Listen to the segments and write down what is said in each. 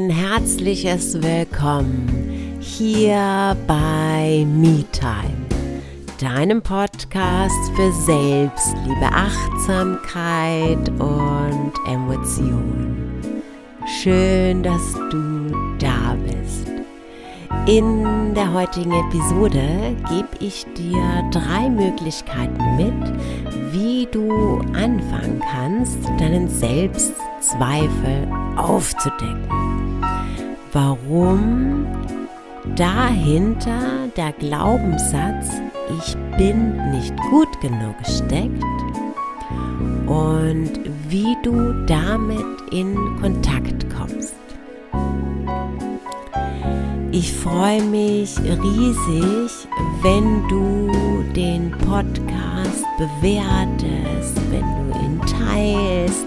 ein herzliches Willkommen hier bei MeTime, deinem Podcast für Selbstliebe, Achtsamkeit und Emotionen. Schön, dass du da bist. In der heutigen Episode gebe ich dir drei Möglichkeiten mit, wie du anfangen kannst, deinen Selbstzweifel aufzudecken. Warum dahinter der Glaubenssatz, ich bin nicht gut genug steckt und wie du damit in Kontakt kommst. Ich freue mich riesig, wenn du den Podcast bewertest, wenn du ihn teilst,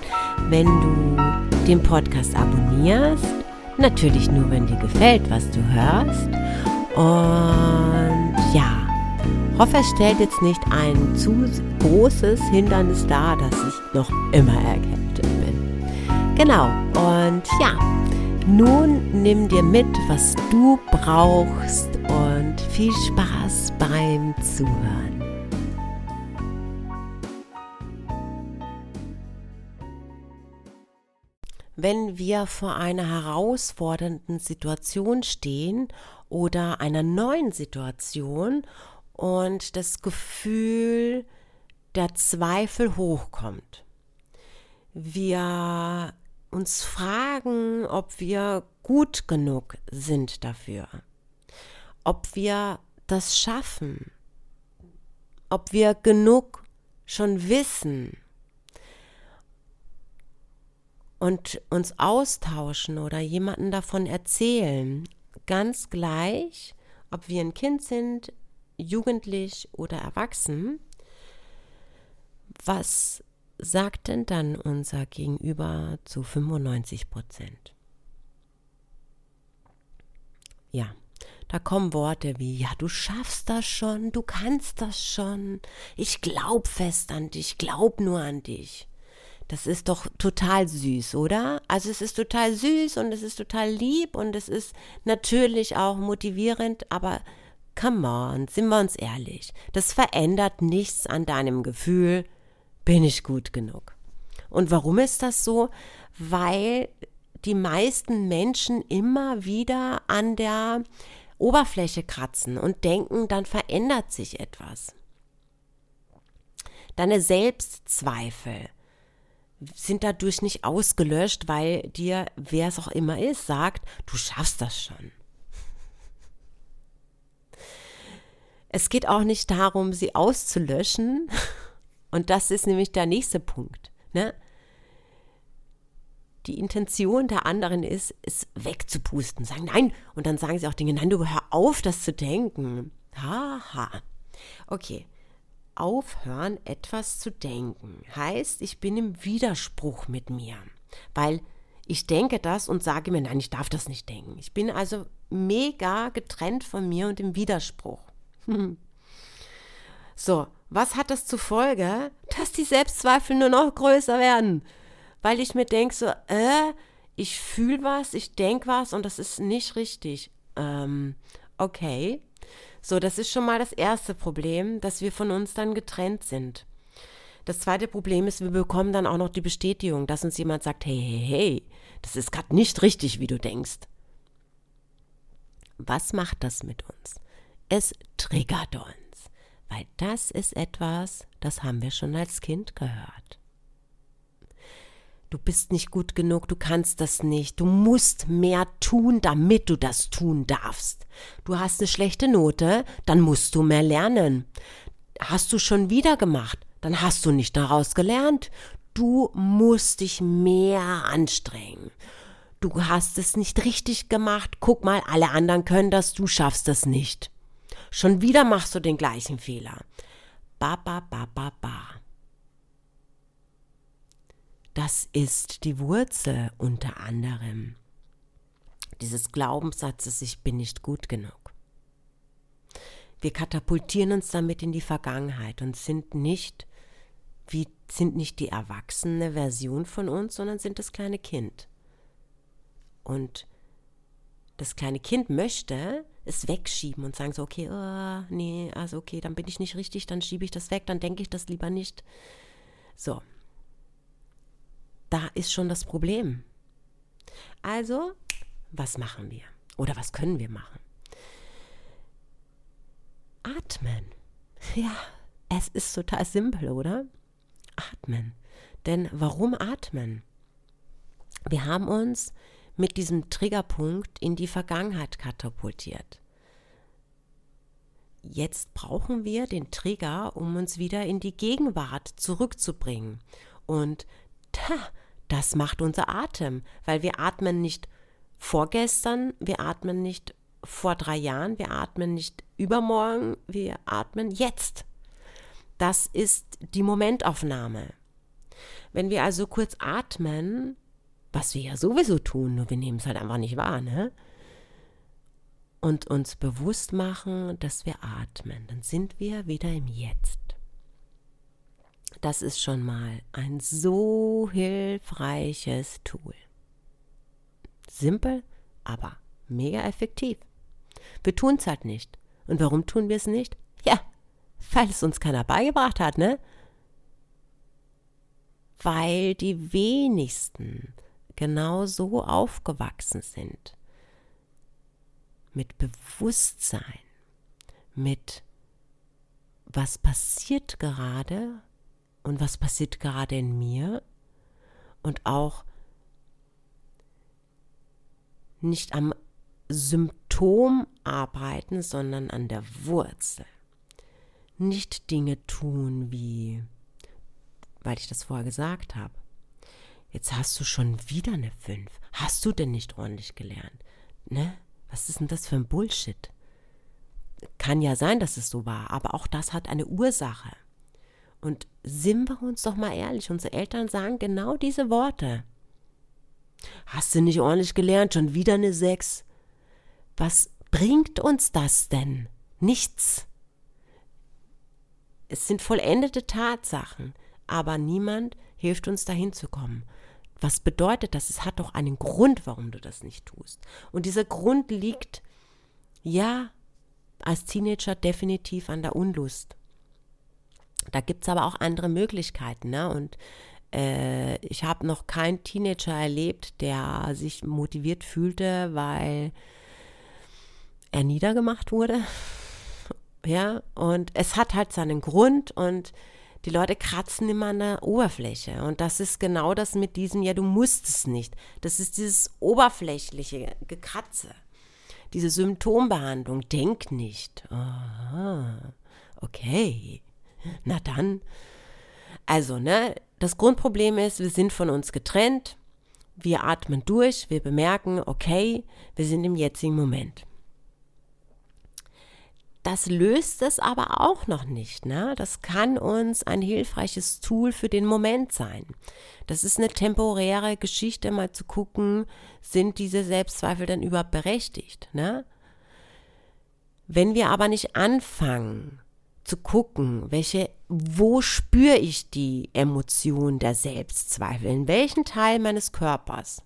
wenn du den Podcast abonnierst. Natürlich nur, wenn dir gefällt, was du hörst. Und ja, hoffe, es stellt jetzt nicht ein zu großes Hindernis dar, dass ich noch immer erkältet bin. Genau, und ja, nun nimm dir mit, was du brauchst und viel Spaß beim Zuhören. Wenn wir vor einer herausfordernden Situation stehen oder einer neuen Situation und das Gefühl der Zweifel hochkommt, wir uns fragen, ob wir gut genug sind dafür, ob wir das schaffen, ob wir genug schon wissen und uns austauschen oder jemanden davon erzählen, ganz gleich, ob wir ein Kind sind, jugendlich oder erwachsen, was sagt denn dann unser Gegenüber zu 95 Prozent? Ja, da kommen Worte wie, ja, du schaffst das schon, du kannst das schon, ich glaub fest an dich, glaub nur an dich. Das ist doch total süß, oder? Also es ist total süß und es ist total lieb und es ist natürlich auch motivierend, aber come on, sind wir uns ehrlich, das verändert nichts an deinem Gefühl, bin ich gut genug. Und warum ist das so? Weil die meisten Menschen immer wieder an der Oberfläche kratzen und denken, dann verändert sich etwas. Deine Selbstzweifel sind dadurch nicht ausgelöscht, weil dir, wer es auch immer ist, sagt, du schaffst das schon. Es geht auch nicht darum, sie auszulöschen, und das ist nämlich der nächste Punkt. Ne? Die Intention der anderen ist, es wegzupusten, sagen nein. Und dann sagen sie auch Dinge, nein, du hör auf, das zu denken. Haha. Okay. Aufhören, etwas zu denken, heißt, ich bin im Widerspruch mit mir. Weil ich denke das und sage mir, nein, ich darf das nicht denken. Ich bin also mega getrennt von mir und im Widerspruch. so, was hat das zur Folge? Dass die Selbstzweifel nur noch größer werden. Weil ich mir denke so, äh, ich fühle was, ich denke was und das ist nicht richtig. Ähm, okay. So, das ist schon mal das erste Problem, dass wir von uns dann getrennt sind. Das zweite Problem ist, wir bekommen dann auch noch die Bestätigung, dass uns jemand sagt, hey, hey, hey, das ist gerade nicht richtig, wie du denkst. Was macht das mit uns? Es triggert uns weil das ist etwas, das haben wir schon als Kind gehört. Du bist nicht gut genug, du kannst das nicht, du musst mehr tun, damit du das tun darfst. Du hast eine schlechte Note, dann musst du mehr lernen. Hast du schon wieder gemacht, dann hast du nicht daraus gelernt. Du musst dich mehr anstrengen. Du hast es nicht richtig gemacht, guck mal, alle anderen können das, du schaffst das nicht. Schon wieder machst du den gleichen Fehler. Ba, ba, ba, ba, ba. Das ist die Wurzel unter anderem dieses Glaubenssatzes, ich bin nicht gut genug. Wir katapultieren uns damit in die Vergangenheit und sind nicht wie sind nicht die erwachsene Version von uns, sondern sind das kleine Kind. Und Das kleine Kind möchte es wegschieben und sagen so, okay, oh, nee, also okay, dann bin ich nicht richtig, dann schiebe ich das weg, dann denke ich das lieber nicht. So. Da ist schon das Problem. Also, was machen wir? Oder was können wir machen? Atmen. Ja, es ist total simpel, oder? Atmen. Denn warum atmen? Wir haben uns mit diesem Triggerpunkt in die Vergangenheit katapultiert. Jetzt brauchen wir den Trigger, um uns wieder in die Gegenwart zurückzubringen. Und ta, das macht unser Atem, weil wir atmen nicht vorgestern, wir atmen nicht vor drei Jahren, wir atmen nicht übermorgen, wir atmen jetzt. Das ist die Momentaufnahme. Wenn wir also kurz atmen, was wir ja sowieso tun, nur wir nehmen es halt einfach nicht wahr, ne? Und uns bewusst machen, dass wir atmen, dann sind wir wieder im Jetzt. Das ist schon mal ein so hilfreiches Tool. Simpel, aber mega effektiv. Wir tun es halt nicht. Und warum tun wir es nicht? Ja, weil es uns keiner beigebracht hat, ne? Weil die wenigsten genau so aufgewachsen sind. Mit Bewusstsein, mit was passiert gerade und was passiert gerade in mir und auch nicht am Symptom arbeiten, sondern an der Wurzel. Nicht Dinge tun wie, weil ich das vorher gesagt habe. Jetzt hast du schon wieder eine 5. Hast du denn nicht ordentlich gelernt? Ne? Was ist denn das für ein Bullshit? Kann ja sein, dass es so war, aber auch das hat eine Ursache. Und sind wir uns doch mal ehrlich, unsere Eltern sagen genau diese Worte. Hast du nicht ordentlich gelernt, schon wieder eine Sechs? Was bringt uns das denn? Nichts. Es sind vollendete Tatsachen, aber niemand hilft uns dahin zu kommen. Was bedeutet das? Es hat doch einen Grund, warum du das nicht tust. Und dieser Grund liegt, ja, als Teenager definitiv an der Unlust. Da gibt es aber auch andere Möglichkeiten. Ne? Und äh, ich habe noch keinen Teenager erlebt, der sich motiviert fühlte, weil er niedergemacht wurde. Ja, und es hat halt seinen Grund und die Leute kratzen immer an der Oberfläche. Und das ist genau das mit diesem, ja, du musst es nicht. Das ist dieses oberflächliche Gekratze. Diese Symptombehandlung. Denk nicht. Aha, okay. Na dann. Also, ne, das Grundproblem ist, wir sind von uns getrennt. Wir atmen durch, wir bemerken, okay, wir sind im jetzigen Moment. Das löst es aber auch noch nicht. Ne? Das kann uns ein hilfreiches Tool für den Moment sein. Das ist eine temporäre Geschichte, mal zu gucken, sind diese Selbstzweifel denn überhaupt berechtigt. Ne? Wenn wir aber nicht anfangen, zu gucken, welche, wo spüre ich die Emotion der Selbstzweifel, in welchem Teil meines Körpers,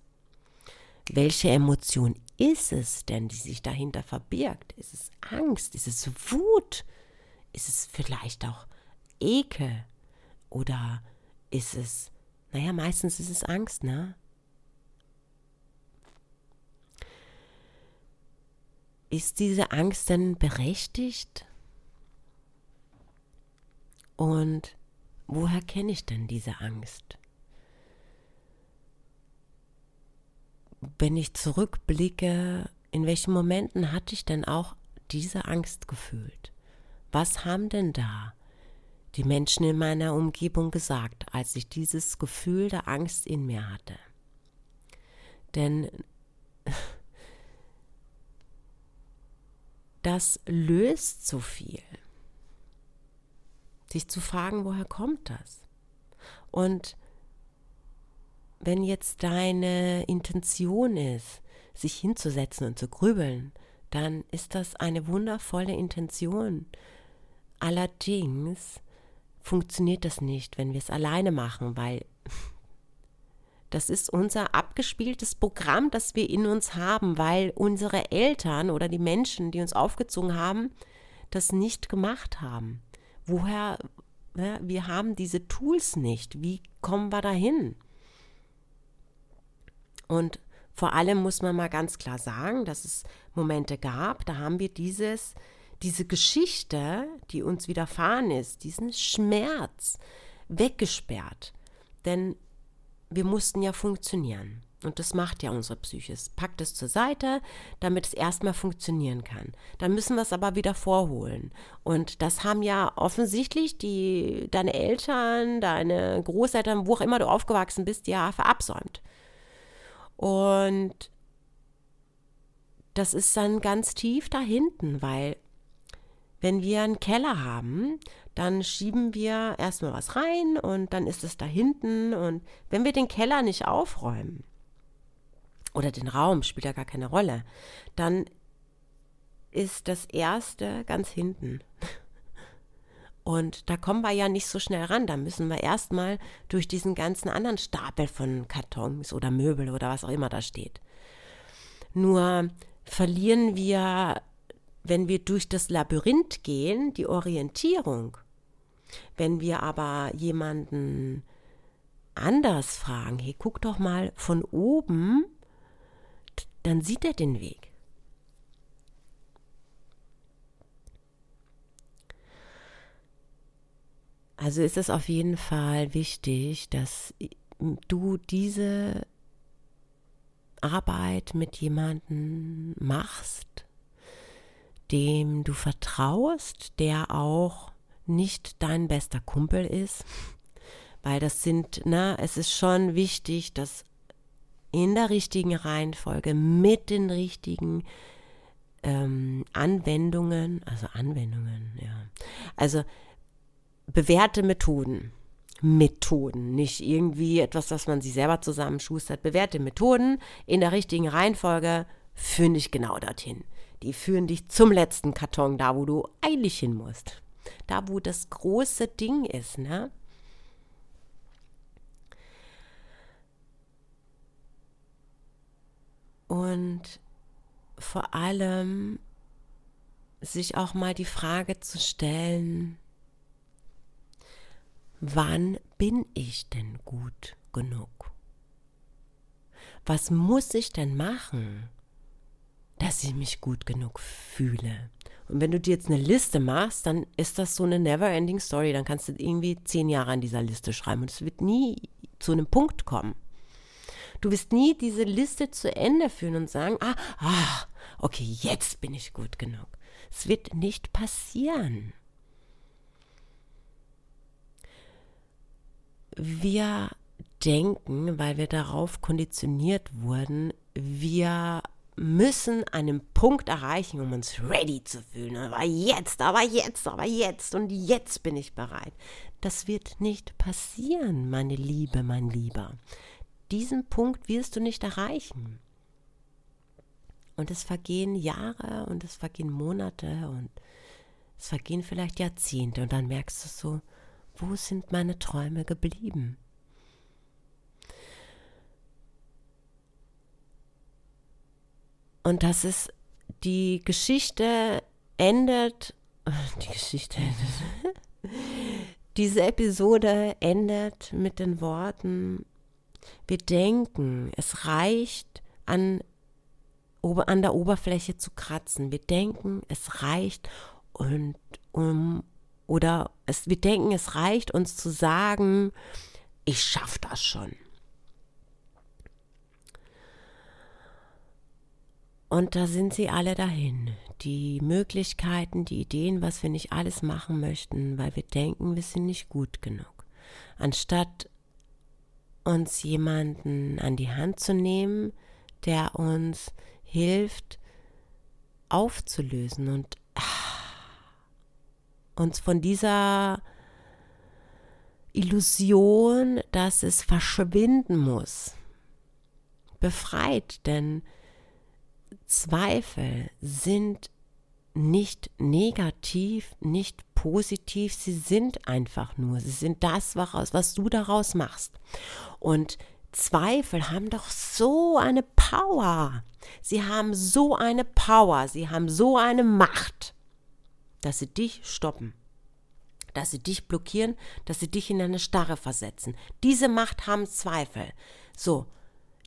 welche Emotion ist es denn, die sich dahinter verbirgt? Ist es Angst? Ist es Wut? Ist es vielleicht auch Ekel? Oder ist es, naja, meistens ist es Angst, ne? Ist diese Angst denn berechtigt? Und woher kenne ich denn diese Angst? wenn ich zurückblicke, in welchen Momenten hatte ich denn auch diese Angst gefühlt? Was haben denn da die Menschen in meiner Umgebung gesagt, als ich dieses Gefühl der Angst in mir hatte? Denn das löst so viel. Sich zu fragen, woher kommt das? Und wenn jetzt deine Intention ist, sich hinzusetzen und zu grübeln, dann ist das eine wundervolle Intention. Allerdings funktioniert das nicht, wenn wir es alleine machen, weil Das ist unser abgespieltes Programm, das wir in uns haben, weil unsere Eltern oder die Menschen, die uns aufgezogen haben, das nicht gemacht haben. Woher, ja, wir haben diese Tools nicht. Wie kommen wir dahin? Und vor allem muss man mal ganz klar sagen, dass es Momente gab, da haben wir dieses, diese Geschichte, die uns widerfahren ist, diesen Schmerz weggesperrt. Denn wir mussten ja funktionieren. Und das macht ja unsere Psyche. Es packt es zur Seite, damit es erstmal funktionieren kann. Dann müssen wir es aber wieder vorholen. Und das haben ja offensichtlich die, deine Eltern, deine Großeltern, wo auch immer du aufgewachsen bist, ja verabsäumt. Und das ist dann ganz tief da hinten, weil wenn wir einen Keller haben, dann schieben wir erstmal was rein und dann ist es da hinten. Und wenn wir den Keller nicht aufräumen, oder den Raum, spielt ja gar keine Rolle, dann ist das erste ganz hinten. Und da kommen wir ja nicht so schnell ran. Da müssen wir erstmal durch diesen ganzen anderen Stapel von Kartons oder Möbel oder was auch immer da steht. Nur verlieren wir, wenn wir durch das Labyrinth gehen, die Orientierung. Wenn wir aber jemanden anders fragen, hey, guck doch mal von oben, dann sieht er den Weg. Also ist es auf jeden Fall wichtig, dass du diese Arbeit mit jemandem machst, dem du vertraust, der auch nicht dein bester Kumpel ist, weil das sind, na, es ist schon wichtig, dass in der richtigen Reihenfolge mit den richtigen ähm, Anwendungen, also Anwendungen, ja, also bewährte Methoden, Methoden, nicht irgendwie etwas, was man sich selber zusammenschustert, bewährte Methoden in der richtigen Reihenfolge führen dich genau dorthin. Die führen dich zum letzten Karton, da wo du eilig hin musst da wo das große Ding ist, ne? Und vor allem sich auch mal die Frage zu stellen, wann bin ich denn gut genug? Was muss ich denn machen, dass ich mich gut genug fühle? Und wenn du dir jetzt eine Liste machst, dann ist das so eine never-ending Story. Dann kannst du irgendwie zehn Jahre an dieser Liste schreiben und es wird nie zu einem Punkt kommen. Du wirst nie diese Liste zu Ende führen und sagen, ah, ah, okay, jetzt bin ich gut genug. Es wird nicht passieren. Wir denken, weil wir darauf konditioniert wurden, wir müssen einen Punkt erreichen, um uns ready zu fühlen. Aber jetzt, aber jetzt, aber jetzt und jetzt bin ich bereit. Das wird nicht passieren, meine Liebe, mein Lieber. Diesen Punkt wirst du nicht erreichen. Und es vergehen Jahre und es vergehen Monate und es vergehen vielleicht Jahrzehnte und dann merkst du so, wo sind meine Träume geblieben? Und das ist, die Geschichte endet, die Geschichte endet, diese Episode endet mit den Worten, wir denken, es reicht an, an der Oberfläche zu kratzen. Wir denken, es reicht und um oder es, wir denken, es reicht uns zu sagen, ich schaffe das schon. Und da sind sie alle dahin. Die Möglichkeiten, die Ideen, was wir nicht alles machen möchten, weil wir denken, wir sind nicht gut genug. Anstatt uns jemanden an die Hand zu nehmen, der uns hilft, aufzulösen und ah, uns von dieser Illusion, dass es verschwinden muss, befreit, denn Zweifel sind nicht negativ, nicht positiv, sie sind einfach nur, sie sind das, was, du daraus machst. Und Zweifel haben doch so eine Power. Sie haben so eine Power, sie haben so eine Macht, dass sie dich stoppen, dass sie dich blockieren, dass sie dich in eine Starre versetzen. Diese Macht haben Zweifel. So,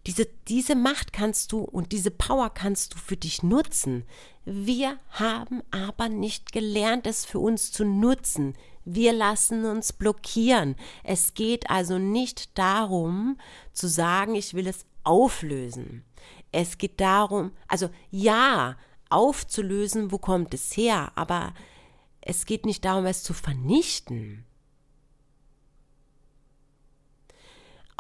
diese, diese Macht kannst du und diese Power kannst du für dich nutzen. Wir haben aber nicht gelernt, es für uns zu nutzen. Wir lassen uns blockieren. Es geht also nicht darum zu sagen, ich will es auflösen. Es geht darum, also ja, aufzulösen, wo kommt es her, aber es geht nicht darum, es zu vernichten.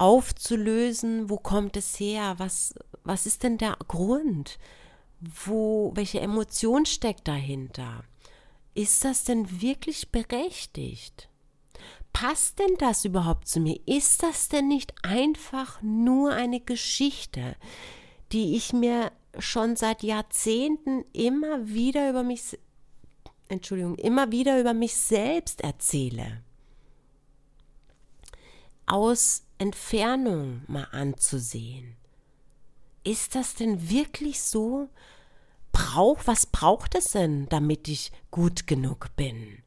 Aufzulösen, wo kommt es her, was, was ist denn der Grund, wo, welche Emotion steckt dahinter? Ist das denn wirklich berechtigt? Passt denn das überhaupt zu mir? Ist das denn nicht einfach nur eine Geschichte, die ich mir schon seit Jahrzehnten immer wieder über mich Entschuldigung, immer wieder über mich selbst erzähle. Aus Entfernung mal anzusehen. Ist das denn wirklich so? Brauch, was braucht es denn, damit ich gut genug bin?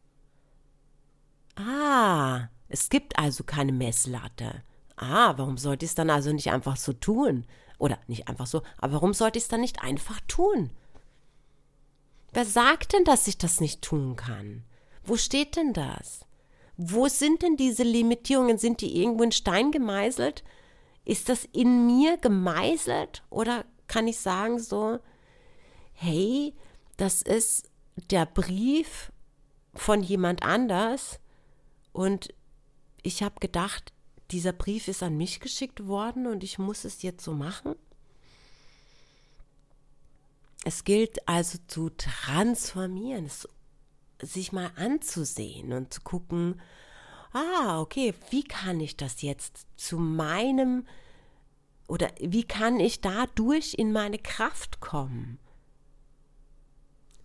Ah, es gibt also keine Messlatte. Ah, warum sollte ich es dann also nicht einfach so tun? Oder nicht einfach so, aber warum sollte ich es dann nicht einfach tun? Wer sagt denn, dass ich das nicht tun kann? Wo steht denn das? Wo sind denn diese Limitierungen? Sind die irgendwo in Stein gemeißelt? Ist das in mir gemeißelt? Oder kann ich sagen so, hey, das ist der Brief von jemand anders und ich habe gedacht, dieser Brief ist an mich geschickt worden und ich muss es jetzt so machen? Es gilt also zu transformieren, es, sich mal anzusehen und zu gucken, ah, okay, wie kann ich das jetzt zu meinem oder wie kann ich dadurch in meine Kraft kommen?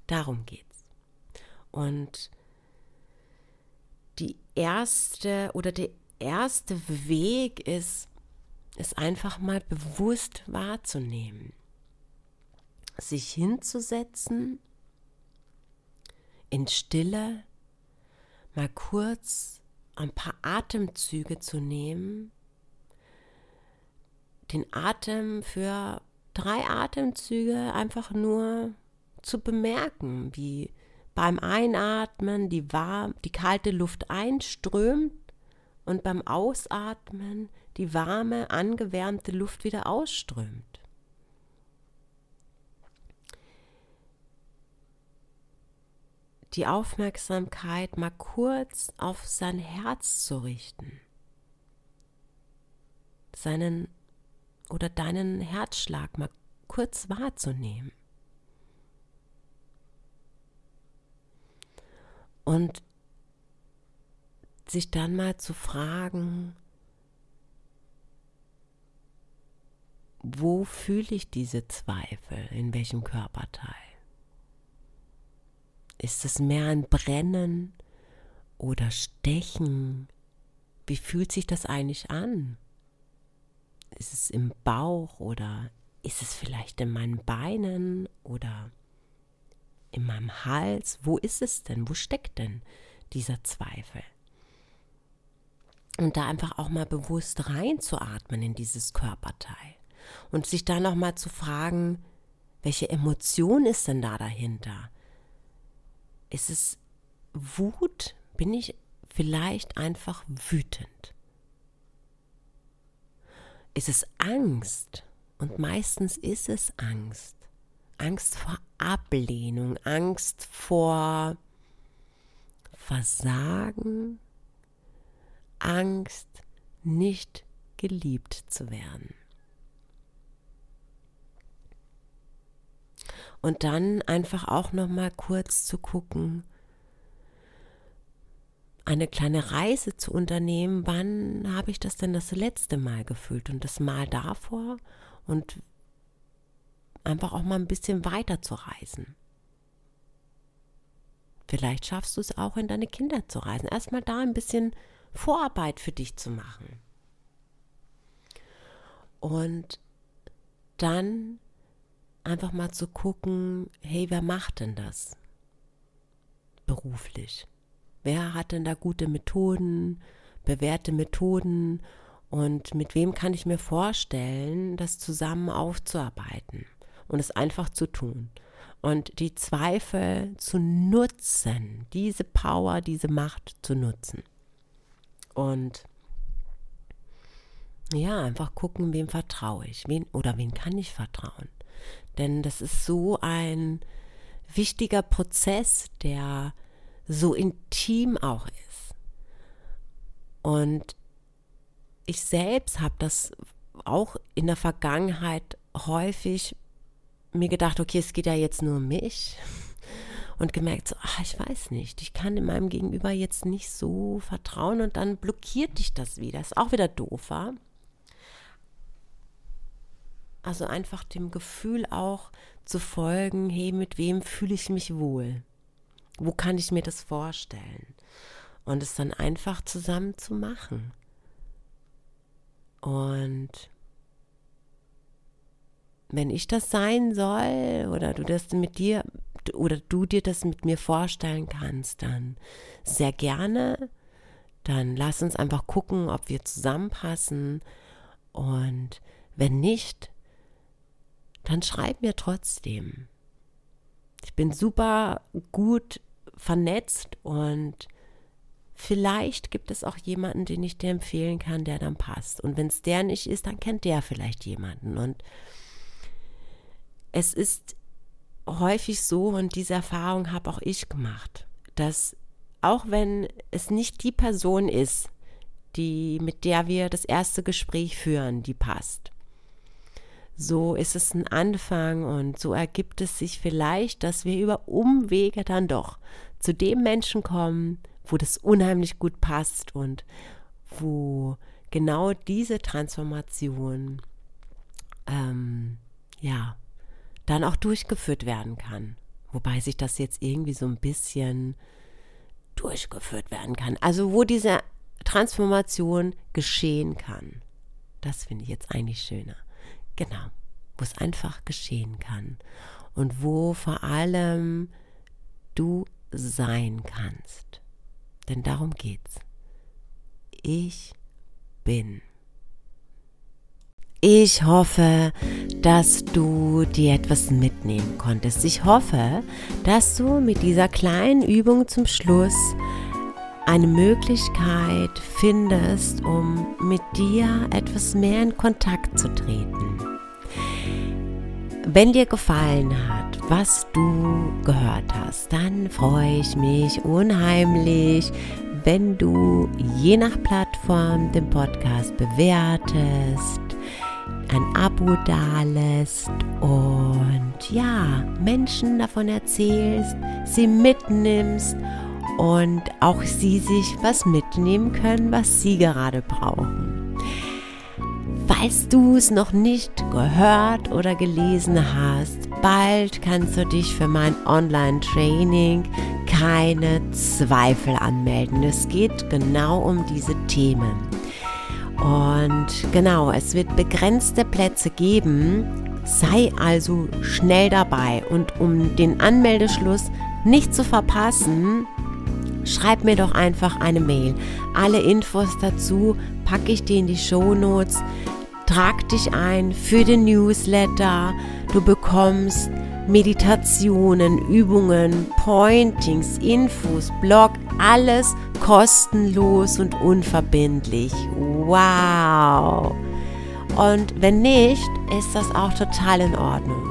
Darum geht's. Und die erste oder der erste Weg ist, es einfach mal bewusst wahrzunehmen sich hinzusetzen, in Stille, mal kurz ein paar Atemzüge zu nehmen, den Atem für drei Atemzüge einfach nur zu bemerken, wie beim Einatmen die, warm, die kalte Luft einströmt und beim Ausatmen die warme, angewärmte Luft wieder ausströmt. Die Aufmerksamkeit mal kurz auf sein Herz zu richten, seinen oder deinen Herzschlag mal kurz wahrzunehmen. Und sich dann mal zu fragen, wo fühle ich diese Zweifel, in welchem Körperteil? Ist es mehr ein Brennen oder Stechen? Wie fühlt sich das eigentlich an? Ist es im Bauch oder ist es vielleicht in meinen Beinen oder in meinem Hals? Wo ist es denn? Wo steckt denn dieser Zweifel? Und da einfach auch mal bewusst reinzuatmen in dieses Körperteil und sich dann noch mal zu fragen, welche Emotion ist denn da dahinter? Ist es Wut? Bin ich vielleicht einfach wütend? Ist es Angst? Und meistens ist es Angst. Angst vor Ablehnung, Angst vor Versagen, Angst, nicht geliebt zu werden. Und dann einfach auch noch mal kurz zu gucken, eine kleine Reise zu unternehmen, wann habe ich das denn das letzte Mal gefühlt und das Mal davor und einfach auch mal ein bisschen weiter zu reisen. Vielleicht schaffst du es auch in deine Kinder zu reisen. Erstmal da ein bisschen Vorarbeit für dich zu machen. Und dann einfach mal zu gucken, hey, wer macht denn das beruflich? Wer hat denn da gute Methoden, bewährte Methoden und mit wem kann ich mir vorstellen, das zusammen aufzuarbeiten und es einfach zu tun? Und die Zweifel zu nutzen, diese Power, diese Macht zu nutzen. Und ja, einfach gucken, wem vertraue ich, wen oder wen kann ich vertrauen. Denn das ist so ein wichtiger Prozess, der so intim auch ist. Und ich selbst habe das auch in der Vergangenheit häufig mir gedacht, okay, es geht ja jetzt nur um mich. Und gemerkt, so, ach, ich weiß nicht, ich kann in meinem Gegenüber jetzt nicht so vertrauen und dann blockiert dich das wieder. Ist auch wieder doof, war. Also einfach dem Gefühl auch zu folgen, hey, mit wem fühle ich mich wohl? Wo kann ich mir das vorstellen? Und es dann einfach zusammen zu machen. Und wenn ich das sein soll oder du das mit dir oder du dir das mit mir vorstellen kannst, dann sehr gerne. Dann lass uns einfach gucken, ob wir zusammenpassen. Und wenn nicht, dann schreib mir trotzdem. Ich bin super gut vernetzt und vielleicht gibt es auch jemanden, den ich dir empfehlen kann, der dann passt. Und wenn es der nicht ist, dann kennt der vielleicht jemanden. Und es ist häufig so, und diese Erfahrung habe auch ich gemacht, dass auch wenn es nicht die Person ist, die, mit der wir das erste Gespräch führen, die passt, so ist es ein Anfang und so ergibt es sich vielleicht, dass wir über Umwege dann doch zu dem Menschen kommen, wo das unheimlich gut passt und wo genau diese Transformation ähm, ja dann auch durchgeführt werden kann. Wobei sich das jetzt irgendwie so ein bisschen durchgeführt werden kann. Also wo diese Transformation geschehen kann. Das finde ich jetzt eigentlich schöner. Genau, wo es einfach geschehen kann und wo vor allem du sein kannst. Denn darum geht's. Ich bin. Ich hoffe, dass du dir etwas mitnehmen konntest. Ich hoffe, dass du mit dieser kleinen Übung zum Schluss eine Möglichkeit findest, um mit dir etwas mehr in Kontakt zu treten. Wenn dir gefallen hat, was du gehört hast, dann freue ich mich unheimlich, wenn du je nach Plattform den Podcast bewertest, ein Abo dalässt und ja, Menschen davon erzählst, sie mitnimmst und auch sie sich was mitnehmen können, was sie gerade brauchen. Falls du es noch nicht gehört oder gelesen hast, bald kannst du dich für mein Online-Training keine Zweifel anmelden. Es geht genau um diese Themen. Und genau, es wird begrenzte Plätze geben. Sei also schnell dabei. Und um den Anmeldeschluss nicht zu verpassen, schreib mir doch einfach eine Mail. Alle Infos dazu packe ich dir in die Show Notes. Trag dich ein für den Newsletter. Du bekommst Meditationen, Übungen, Pointings, Infos, Blog, alles kostenlos und unverbindlich. Wow! Und wenn nicht, ist das auch total in Ordnung.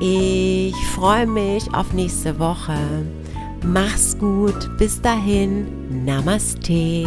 Ich freue mich auf nächste Woche. Mach's gut. Bis dahin. Namaste.